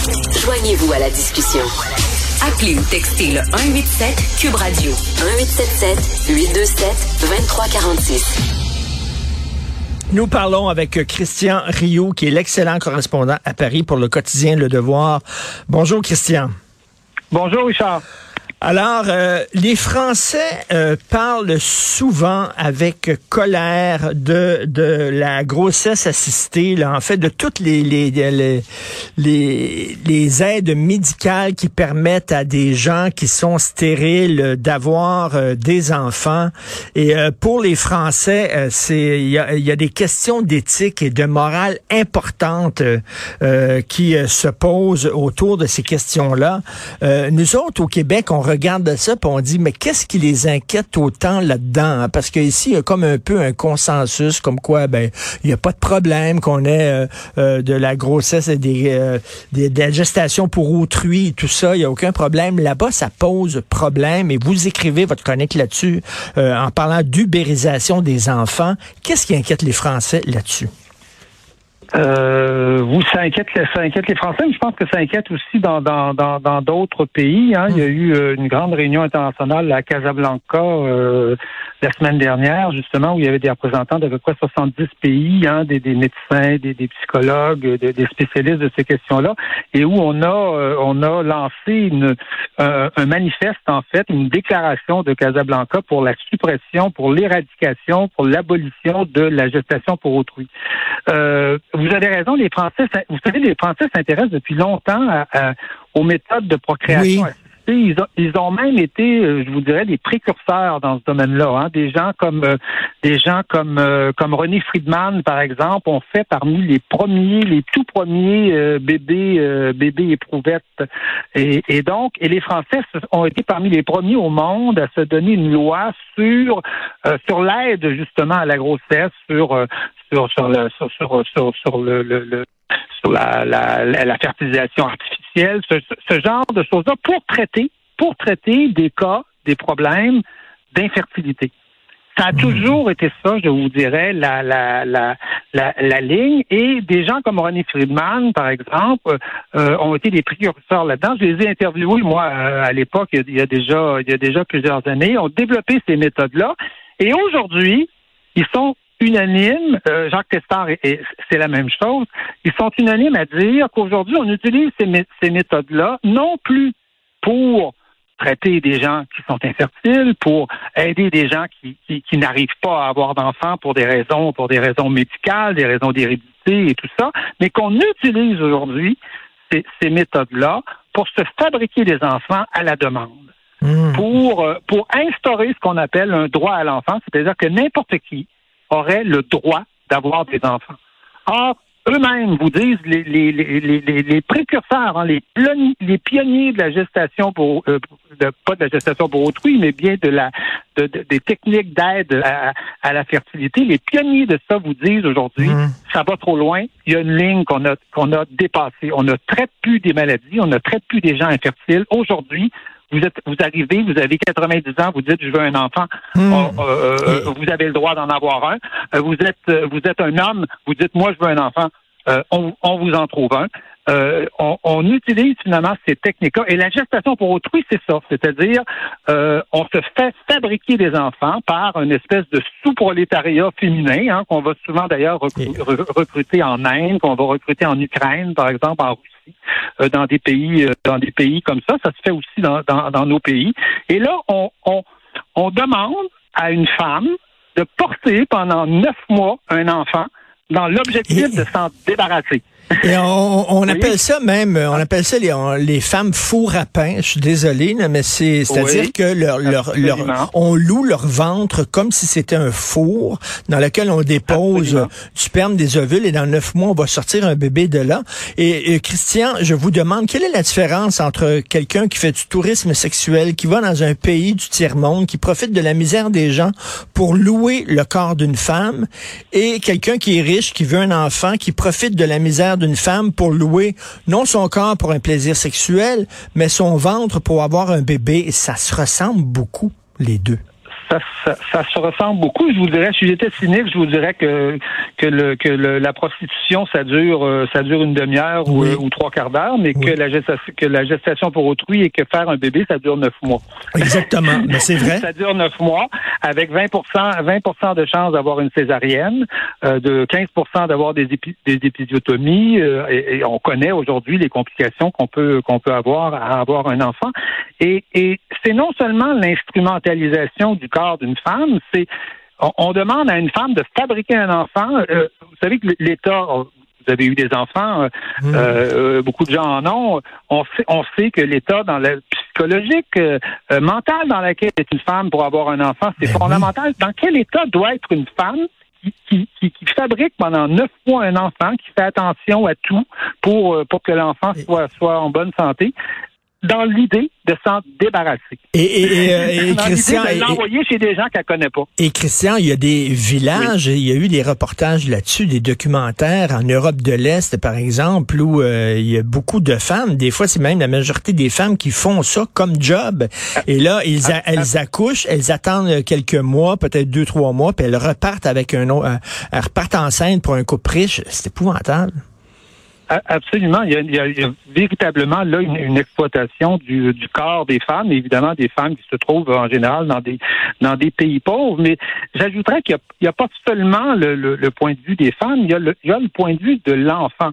Joignez-vous à la discussion. Appelez ou textez le 187 Cube Radio 1877 827 2346. Nous parlons avec Christian Rioux, qui est l'excellent correspondant à Paris pour le quotidien Le Devoir. Bonjour, Christian. Bonjour, Richard. Alors, euh, les Français euh, parlent souvent avec colère de, de la grossesse assistée, là, en fait, de toutes les, les, les, les, aides médicales qui permettent à des gens qui sont stériles d'avoir euh, des enfants. Et pour les Français, c'est il y a, y a, des questions d'éthique et de morale importantes qui se posent autour de ces questions-là. nous autres, au Québec, regarde ça et on dit, mais qu'est-ce qui les inquiète autant là-dedans? Hein? Parce qu'ici, il y a comme un peu un consensus, comme quoi, ben, il n'y a pas de problème qu'on ait euh, euh, de la grossesse et des, euh, des, pour autrui et tout ça. Il n'y a aucun problème. Là-bas, ça pose problème et vous écrivez votre chronique là-dessus en parlant d'ubérisation des enfants. Qu'est-ce qui inquiète les Français là-dessus? Euh, vous, ça inquiète, ça inquiète les Français, mais je pense que ça inquiète aussi dans dans dans d'autres pays. Hein. Il y a eu euh, une grande réunion internationale à Casablanca euh, la semaine dernière, justement, où il y avait des représentants d'à peu près 70 pays, hein, des, des médecins, des, des psychologues, des, des, spécialistes de ces questions-là, et où on a euh, on a lancé une, un manifeste en fait, une déclaration de Casablanca pour la suppression, pour l'éradication, pour l'abolition de la gestation pour autrui. Euh, vous avez raison, les Français, vous savez, les Français s'intéressent depuis longtemps aux méthodes de procréation ils ont, ils ont même été, euh, je vous dirais, des précurseurs dans ce domaine-là. Hein. Des gens comme euh, des gens comme euh, comme René Friedman, par exemple, ont fait parmi les premiers, les tout premiers bébés bébés éprouvettes. Et, et, donc, et les Français ont été parmi les premiers au monde à se donner une loi sur sur l'aide justement à la grossesse, sur sur sur le sur sur, sur, le, le sur la, la, la fertilisation artificielle, ce, ce genre de choses-là pour traiter, pour traiter des cas, des problèmes d'infertilité. Ça a hmm. toujours été ça, je vous dirais, la, la, la, la, la ligne. Et des gens comme René Friedman, par exemple, euh, ont été des précurseurs là-dedans. Je les ai interviewés, moi, euh, à l'époque, il y a déjà il y a déjà plusieurs années, ont développé ces méthodes-là. Et aujourd'hui, ils sont unanimes, euh, Jacques Testard, et, c'est la même chose, ils sont unanimes à dire qu'aujourd'hui, on utilise ces, ces méthodes-là non plus pour traiter des gens qui sont infertiles, pour aider des gens qui, qui, n'arrivent pas à avoir d'enfants pour des raisons, pour des raisons médicales, des raisons d'hérédité et tout ça, mais qu'on utilise aujourd'hui ces, ces méthodes-là pour se fabriquer des enfants à la demande. Mmh. Pour, euh, pour instaurer ce qu'on appelle un droit à l'enfant, c'est-à-dire que n'importe qui, auraient le droit d'avoir des enfants. Or, eux-mêmes vous disent les, les, les, les précurseurs, hein, les, les pionniers de la gestation pour euh, de, pas de la gestation pour autrui, mais bien de la de, des techniques d'aide à, la fertilité. Les pionniers de ça vous disent aujourd'hui, mmh. ça va trop loin. Il y a une ligne qu'on a qu'on a dépassée. On ne traite plus des maladies, on ne traite plus des gens infertiles. Aujourd'hui, vous êtes, vous arrivez, vous avez 90 ans, vous dites je veux un enfant, hmm. oh, euh, euh, vous avez le droit d'en avoir un. Euh, vous êtes, vous êtes un homme, vous dites moi je veux un enfant, on, on, vous en trouve un. On, on, utilise finalement ces techniques-là. Et la gestation pour autrui, c'est ça. C'est-à-dire, on se fait fabriquer des enfants par une espèce de sous-prolétariat féminin, hein, qu'on va souvent d'ailleurs recruter en Inde, qu'on va recruter en Ukraine, par exemple, en Russie euh, dans des pays euh, dans des pays comme ça. Ça se fait aussi dans, dans, nos pays. Et là, on, on, on demande à une femme de porter pendant neuf mois un enfant dans l'objectif de s'en débarrasser. Et on, on appelle ça même, on appelle ça les, les femmes four à pain. Je suis désolé, mais c'est, c'est-à-dire que leur, leur, leur, on loue leur ventre comme si c'était un four dans lequel on dépose du sperme, des ovules et dans neuf mois on va sortir un bébé de là. Et, Christian, je vous demande quelle est la différence entre quelqu'un qui fait du tourisme sexuel, qui va dans un pays du tiers monde, qui profite de la misère des gens pour louer le corps d'une femme, et quelqu'un qui est riche, qui veut un enfant, qui profite de la misère d'une femme pour louer non son corps pour un plaisir sexuel, mais son ventre pour avoir un bébé. Et ça se ressemble beaucoup, les deux. Ça, se ressemble beaucoup. Je vous dirais, si j'étais cynique, je vous dirais que que, le, que la prostitution, ça dure euh, ça dure une demi-heure ou, ou, trois quarts d'heure, mais que la gestation que la gestation pour autrui et que faire un bébé, ça dure neuf mois. Exactement, mais c'est vrai. ça dure neuf mois, avec 20% 20 de chances d'avoir une césarienne, euh, de 15% d'avoir des, des épisiotomies, euh, et, on connaît aujourd'hui les complications qu'on peut qu'on peut avoir à avoir un enfant. Et, et c'est non seulement l'instrumentalisation du corps d'une femme, c'est on, demande à une femme de fabriquer un enfant. Euh, vous savez que l'État, vous avez eu des enfants, euh, mmh. euh, beaucoup de gens en ont. On sait, on sait que l'état dans la psychologique, mental dans laquelle est une femme pour avoir un enfant, c'est ben fondamental. Dans quel état doit être une femme qui, qui, qui, fabrique pendant neuf mois un enfant, qui fait attention à tout pour, pour que l'enfant soit, soit en bonne santé? Dans l'idée de s'en débarrasser. Et, et, et, et Christian, de l'envoyer chez des gens qu'elle connaît pas. Et Christian, il y a des villages, il y a eu des reportages là-dessus, des documentaires en Europe de l'Est, par exemple, où euh, il y a beaucoup de femmes. Des fois, c'est même la majorité des femmes qui font ça comme job. Et là, ils elles accouchent, elles attendent quelques mois, peut-être deux, trois mois, puis elles repartent avec un autre, elles repartent enceinte pour un couple riche. C'est épouvantable. Absolument. Il y, a, véritablement là une, exploitation du, corps des femmes, évidemment des femmes qui se trouvent en général dans des dans des pays pauvres. Mais j'ajouterais qu'il n'y a, pas seulement le, point de vue des femmes, il y a le, il y a le point de vue de l'enfant.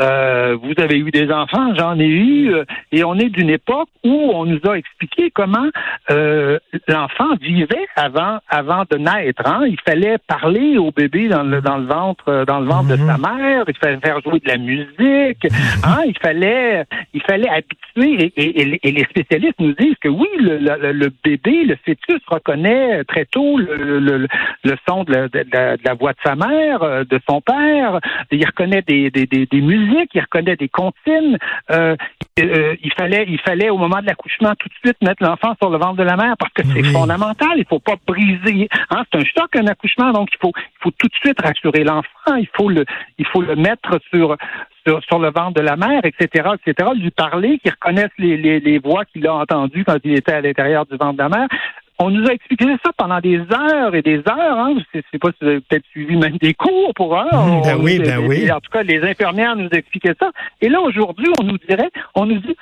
Euh, vous avez eu des enfants, j'en ai eu, euh, et on est d'une époque où on nous a expliqué comment euh, l'enfant vivait avant avant de naître. Hein. Il fallait parler au bébé dans le dans le ventre dans le ventre de sa mm-hmm. mère. Il fallait faire jouer de la musique Hein, il fallait, il fallait habituer. Et, les spécialistes nous disent que oui, le, bébé, le fœtus reconnaît très tôt le, son de la, voix de sa mère, euh, de son père. Il reconnaît des, musiques, il reconnaît des comptines. Euh, euh, il fallait, il fallait au moment de l'accouchement tout de suite mettre l'enfant sur le ventre de la mère parce que c'est fondamental. Il faut pas briser. Hein, c'est un choc un accouchement, donc il faut, il faut tout de suite rassurer l'enfant. Il faut le, il faut le mettre sur sur, le ventre de la mère, etc., etc., lui parler, qu'il reconnaisse les, les, les voix qu'il a entendues quand il était à l'intérieur du ventre de la mère. On nous a expliqué ça pendant des heures et des heures. Hein. Je sais pas si vous avez peut-être suivi même des cours pour heures. Mmh, ben oui, ben oui. En tout cas, les infirmières nous expliquaient ça. Et là, aujourd'hui, on nous dirait, on nous dit,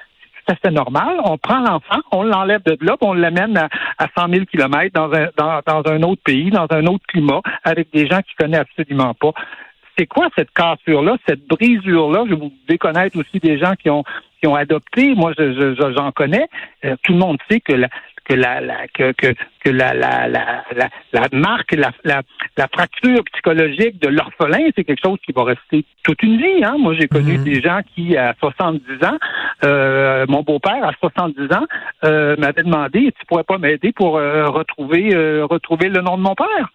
c'est normal. On prend l'enfant, on l'enlève de là, on l'amène à, à 100 000 kilomètres dans un, dans, dans un autre pays, dans un autre climat, avec des gens qui connaissent absolument pas c'est quoi cette cassure-là, cette brisure-là? Je vous déconnaître aussi des gens qui ont qui ont adopté. Moi, je, j'en connais. Euh, tout le monde sait que la que la, que, que, que la, la, la, la, marque, la, la, la fracture psychologique de l'orphelin, c'est quelque chose qui va rester toute une vie. Hein? Moi, j'ai connu mhm. des gens qui, à 70 ans, euh, mon beau-père, à 70 ans, euh, m'avait demandé, tu pourrais pas m'aider pour retrouver, retrouver le nom de mon père?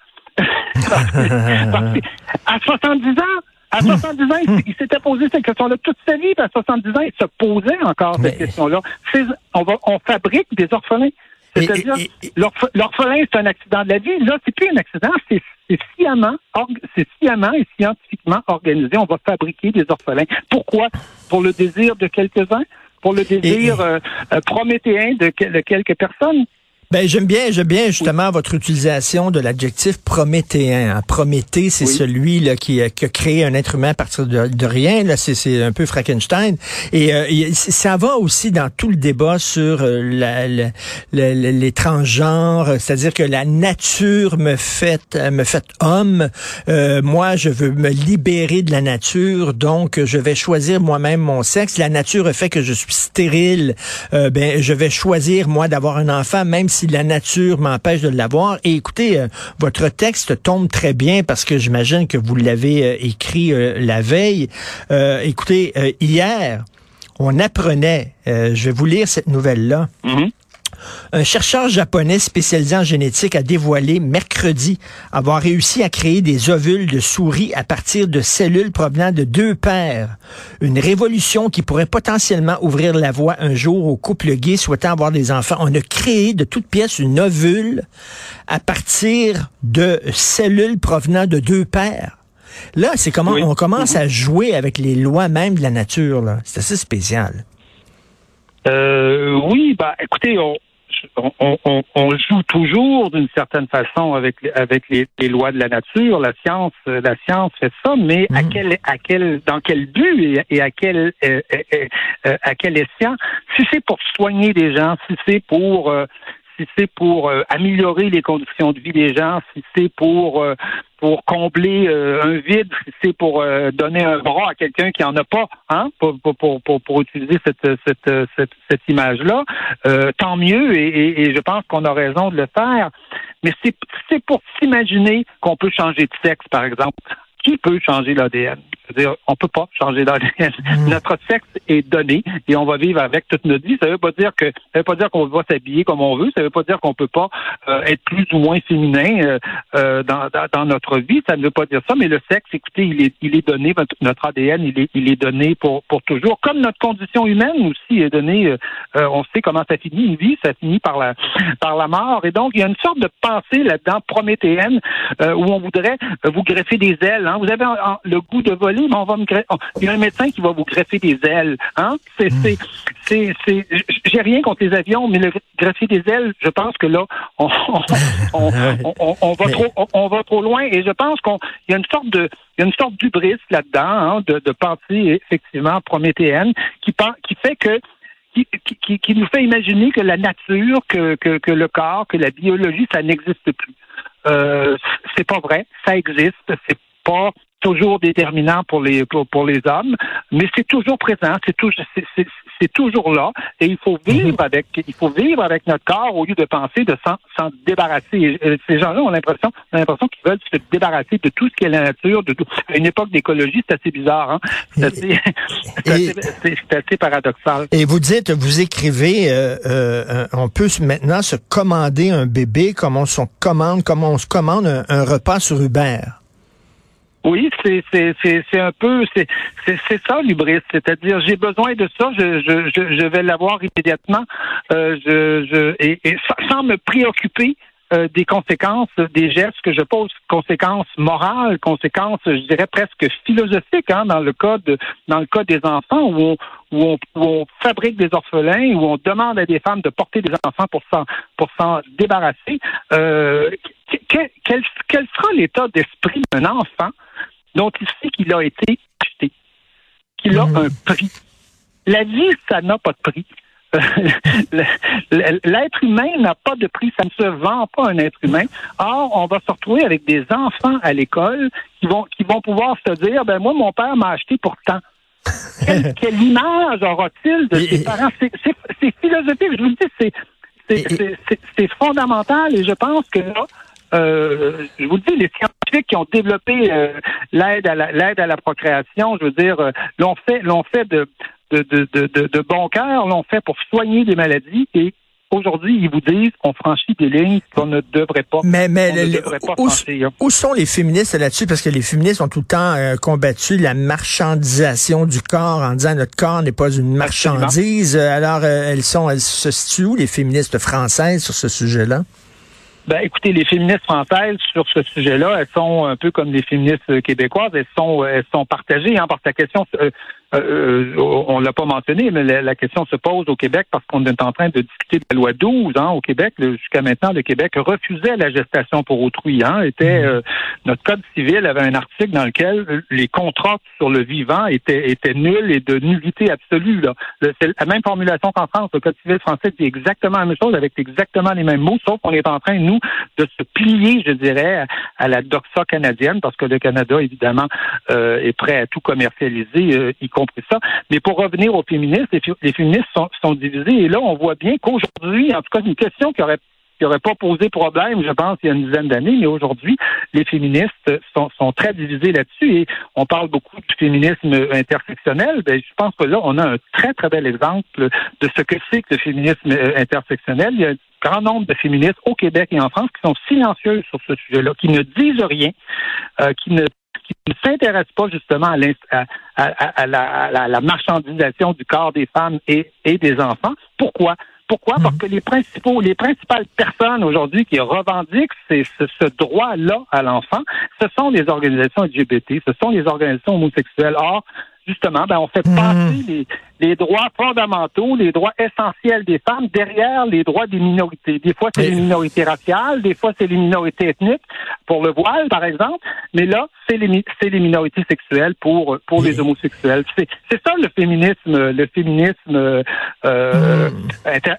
À 70 ans, à 70 ans, il, s'était posé cette question-là toute sa vie, à 70 ans, il se posait encore cette question-là. On, va, on fabrique des orphelins. C'est-à-dire, l'orphelin, c'est un accident de la vie. Là, c'est plus un accident, c'est sciemment, c'est sciemment et scientifiquement organisé. On va fabriquer des orphelins. Pourquoi? Pour le désir de quelques-uns? Pour le désir euh, euh, prométhéen de quelques personnes? Ben, j'aime bien, j'aime bien justement votre utilisation de l'adjectif prométhéen. Prométhée, c'est celui là, qui, a créé un être humain à partir de, rien. Là, c'est, un peu Frankenstein. Et euh, ça va aussi dans tout le débat sur euh, la, les transgenres, c'est-à-dire que la nature me fait me fait homme. Euh, moi, je veux me libérer de la nature, donc je vais choisir moi-même mon sexe. La nature fait que je suis stérile. ben, je vais choisir moi d'avoir un enfant, même la nature m'empêche de l'avoir. Et écoutez, euh, votre texte tombe très bien parce que j'imagine que vous l'avez euh, écrit euh, la veille. écoutez, hier, on apprenait, je vais vous lire cette nouvelle-là. Mm-hmm. Un chercheur japonais spécialisé en génétique a dévoilé mercredi avoir réussi à créer des ovules de souris à partir de cellules provenant de deux pères. Une révolution qui pourrait potentiellement ouvrir la voie un jour aux couples gays souhaitant avoir des enfants. On a créé de toutes pièces une ovule à partir de cellules provenant de deux pères. Là, c'est comment on commence à jouer avec les lois même de la nature. C'est assez spécial. Euh, oui, bah écoutez, on, on, joue toujours d'une certaine façon avec avec les, lois de la nature. La science, la science fait ça, mais à mm. quel à quel dans quel but et, à quel à quel escient? Si c'est pour soigner des gens, si c'est pour si c'est pour euh, améliorer les conditions de vie des gens, si c'est pour euh, pour combler euh, un vide, c'est pour donner un bras à quelqu'un qui en a pas, hein, pour, pour, pour, pour utiliser cette, cette, cette, cette image-là, tant mieux, et, et, je pense qu'on a raison de le faire. Mais c'est pour s'imaginer qu'on peut changer de sexe, par exemple. Qui peut changer l'ADN? C'est-à-dire, on peut pas changer d'ADN. Mm. Notre sexe est donné et on va vivre avec toute notre vie. Ça veut pas dire que ça veut pas dire qu'on va s'habiller comme on veut. Ça veut pas dire qu'on peut pas euh, être plus ou moins féminin euh, euh, dans, dans, notre vie. Ça ne veut pas dire ça. Mais le sexe, écoutez, il est, il est donné. Notre ADN, il est, il est donné pour, pour toujours. Comme notre condition humaine aussi est donnée. on sait comment ça finit une vie. Ça finit par la, par la mort. Et donc, il y a une sorte de pensée là-dedans prométhéenne où on voudrait vous greffer des ailes. Hein. Vous avez le goût de voler on va me greffer. il y a un médecin qui va vous greffer des ailes. Hein? C'est, hmm. c'est, c'est, j'ai rien contre les avions, mais le greffer des ailes, je pense que là, on, on, on, va trop, on, va trop loin. Et je pense qu'il y a une sorte de, il y a une sorte d'ubris là-dedans, hein, de, de pensée effectivement prométhéenne, qui, qui fait que qui, qui, qui, nous fait imaginer que la nature, que, que, que le corps, que la biologie, ça n'existe plus. Euh, c'est pas vrai, ça existe, c'est pas toujours déterminant pour les pour, pour les hommes, mais c'est toujours présent, c'est toujours c'est toujours là, et il faut vivre mhm. avec il faut vivre avec notre corps au lieu de penser de s'en débarrasser. ces gens-là ont l'impression l'impression qu'ils veulent se débarrasser de tout ce qui est la nature, de tout. À une époque d'écologie, c'est assez bizarre, hein? c'est assez, assez, paradoxal. Et vous dites, vous écrivez, euh, euh, on peut maintenant se commander un bébé comme on se commande, comme on se commande un repas sur Uber. Oui, c'est c'est un peu c'est c'est ça l'ubris, c'est-à-dire j'ai besoin de ça, je je je, vais l'avoir immédiatement, euh, je je et, et sans me préoccuper euh, des conséquences des gestes que je pose, conséquences morales, conséquences, je dirais presque philosophiques, hein, dans le cas de, dans le cas des enfants où on, où on, où on fabrique des orphelins, où on demande à des femmes de porter des enfants pour s'en pour s'en débarrasser. Euh, quel, quel sera l'état d'esprit d'un enfant dont il sait qu'il a été acheté, qu'il a mmh. un prix. La vie, ça n'a pas de prix. L'être humain n'a pas de prix, ça ne se vend pas un être humain. Or, on va se retrouver avec des enfants à l'école qui vont qui vont pouvoir se dire, ben moi, mon père m'a acheté pour tant. Quelle, quelle image aura-t-il de ses parents? C'est philosophique, je vous le dis, c'est fondamental et je pense que là, euh, je vous le dis, les scientifiques qui ont développé euh, l'aide à la, l'aide à la procréation, je veux dire, euh, l'ont fait, l'ont fait de de, de, de, de bon cœur, l'ont fait pour soigner des maladies et Aujourd'hui, ils vous disent qu'on franchit des lignes qu'on ne devrait pas. Mais, mais où, sont les féministes là-dessus? Parce que les féministes ont tout le temps combattu la marchandisation du corps en disant notre corps n'est pas une marchandise. Alors, elles sont, elles se situent où les féministes françaises sur ce sujet-là? Ben, écoutez, les féministes françaises sur ce sujet-là, elles sont un peu comme les féministes québécoises, elles sont, elles sont partagées hein, par ta question. Euh, euh, euh, on l'a pas mentionné, mais la, question se pose au Québec parce qu'on est en train de discuter de la loi 12 hein, au Québec. Jusqu'à maintenant, le Québec refusait la gestation pour autrui. Hein, était mmh. euh, notre code civil avait un article dans lequel les contrats sur le vivant étaient, étaient nuls et de nullité absolue. C'est la même formulation qu'en France. Le code civil français dit exactement la même chose avec exactement les mêmes mots, sauf qu'on est en train, nous, de se plier, je dirais, à la doxa canadienne parce que le Canada, évidemment, est prêt à tout commercialiser, y compris ça. Mais pour revenir aux féministes, les, féministes sont, sont, divisés. Et là, on voit bien qu'aujourd'hui, en tout cas, une question qui aurait qui n'aurait pas posé problème, je pense, il y a une dizaine d'années, mais aujourd'hui, les féministes sont, très divisés là-dessus et on parle beaucoup du féminisme intersectionnel. Ben, je pense que là, on a un très, très bel exemple de ce que c'est que le féminisme intersectionnel. Il y a grand nombre de féministes au Québec et en France qui sont silencieuses sur ce sujet-là, qui ne disent rien, euh, qui ne qui ne s'intéresse pas justement à, la, marchandisation du corps des femmes et, des enfants. Pourquoi? Pourquoi? Parce mhm. que les principaux, les principales personnes aujourd'hui qui revendiquent ce, ce droit-là à l'enfant, ce sont les organisations LGBT, ce sont les organisations homosexuelles. Or, justement, ben, on fait mhm. passer les droits fondamentaux, les droits essentiels des femmes derrière les droits des minorités. Des fois, c'est les minorités raciales, des fois, c'est les minorités ethniques, pour le voile, par exemple, mais là, c'est les, c'est les minorités sexuelles pour, pour les homosexuels. C'est, ça le féminisme, le féminisme euh, hmm.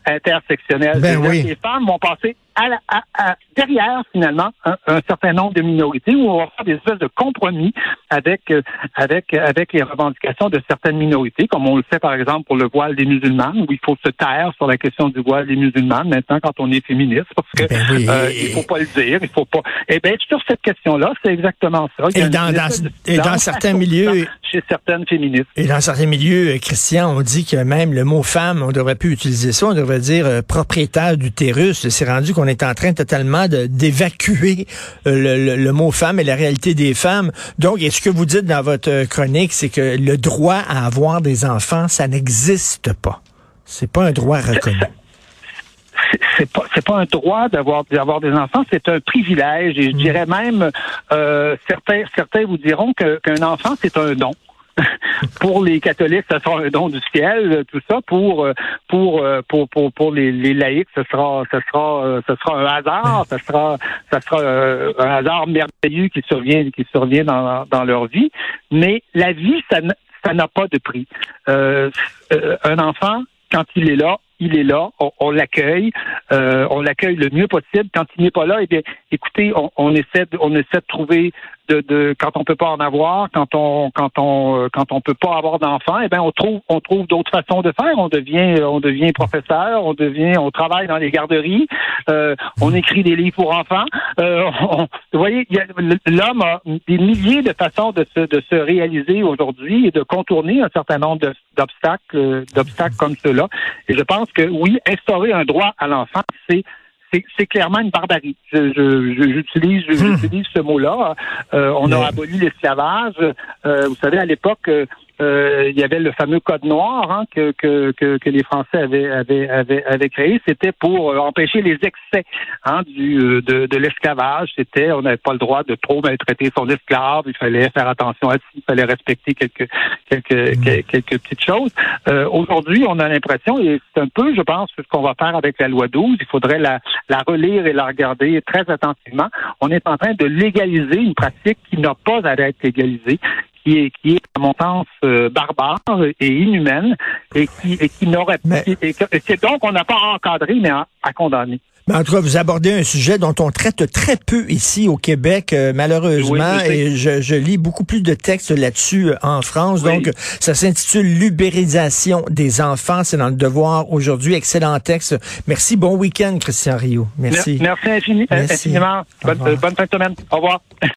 intersectionnel. Ben Les femmes vont passer à, derrière, finalement, un, certain nombre de minorités où on va faire des espèces de compromis avec, euh, avec, avec les revendications de certaines minorités, comme on le fait, par exemple, pour le voile des musulmanes, où il faut se taire sur la question du voile des musulmanes maintenant quand on est féministe, parce que ben euh, il faut pas le dire, il faut pas. Eh bien, sur cette question-là, c'est exactement ça. Et dans, et dans certains milieux, chez certaines féministes. Et dans certains milieux, euh, Christian, on dit que même le mot femme, on devrait plus utiliser ça, on devrait dire propriétaire d'utérus. C'est rendu qu'on on est en train totalement d'évacuer euh, le, mot femme et la réalité des femmes. Donc, est-ce que vous dites dans votre chronique, c'est que le droit à avoir des enfants, ça n'existe pas? C'est pas un droit reconnu c'est pas c'est pas un droit d'avoir d'avoir des enfants, c'est un privilège et je mm. dirais même euh, certains certains vous diront qu'un enfant c'est un don. pour les catholiques, ce sera un don du ciel, tout ça. Pour euh, pour euh, pour pour, pour les, les laïcs, ce sera ce sera euh, ce sera un hasard, ce sera ça sera un hasard merveilleux qui survient qui survient dans dans leur vie. Mais la vie, ça ça n'a pas de prix. un enfant, quand il est là, il est là, on, l'accueille, on l'accueille le mieux possible. Quand il n'est pas là, eh bien, écoutez, on, on essaie de, on essaie de trouver de, de, quand on peut pas en avoir, quand on quand on euh, quand on peut pas avoir d'enfants, eh ben on trouve on trouve d'autres façons de faire. On devient on devient professeur, on devient on travaille dans les garderies, euh, on écrit des livres pour enfants. Euh, vous voyez, l'homme a des milliers de façons de se de se réaliser aujourd'hui et de contourner un certain nombre d'obstacles d'obstacles comme ceux-là. Et je pense que oui, instaurer un droit à l'enfant, c'est c'est clairement une barbarie. J'utilise je, hmm. j'utilise ce mot-là. Euh, on a aboli l'esclavage. Euh, vous savez, à l'époque, euh, il y avait le fameux code noir hein, que, que, que, les Français avaient, avaient, avaient, avaient créé. C'était pour euh, empêcher les excès hein, du, euh, de, de l'esclavage. C'était, on n'avait pas le droit de trop maltraiter son esclave. Il fallait faire attention à ça. Il fallait respecter quelques, quelques, mmh. quelques petites choses. Euh, Aujourd'hui, on a l'impression, et c'est un peu, je pense, ce qu'on va faire avec la loi 12. Il faudrait la, la relire et la regarder très attentivement. On est en train de légaliser une pratique qui n'a pas à être légalisée qui est, qui est à mon sens euh, barbare et inhumaine et qui, et qui n'aurait pas. Et c'est donc on n'a pas encadré, mais à, condamner. Mais en tout cas, vous abordez un sujet dont on traite très peu ici au Québec, euh, malheureusement, et je, je, lis beaucoup plus de textes là-dessus euh, en France. Donc, ça s'intitule L'ubérisation des enfants. C'est dans le devoir aujourd'hui. Excellent texte. Merci. Bon week-end, Christian Rio. Merci. Merci, infiniment. Bonne, bonne fin de semaine. Au revoir.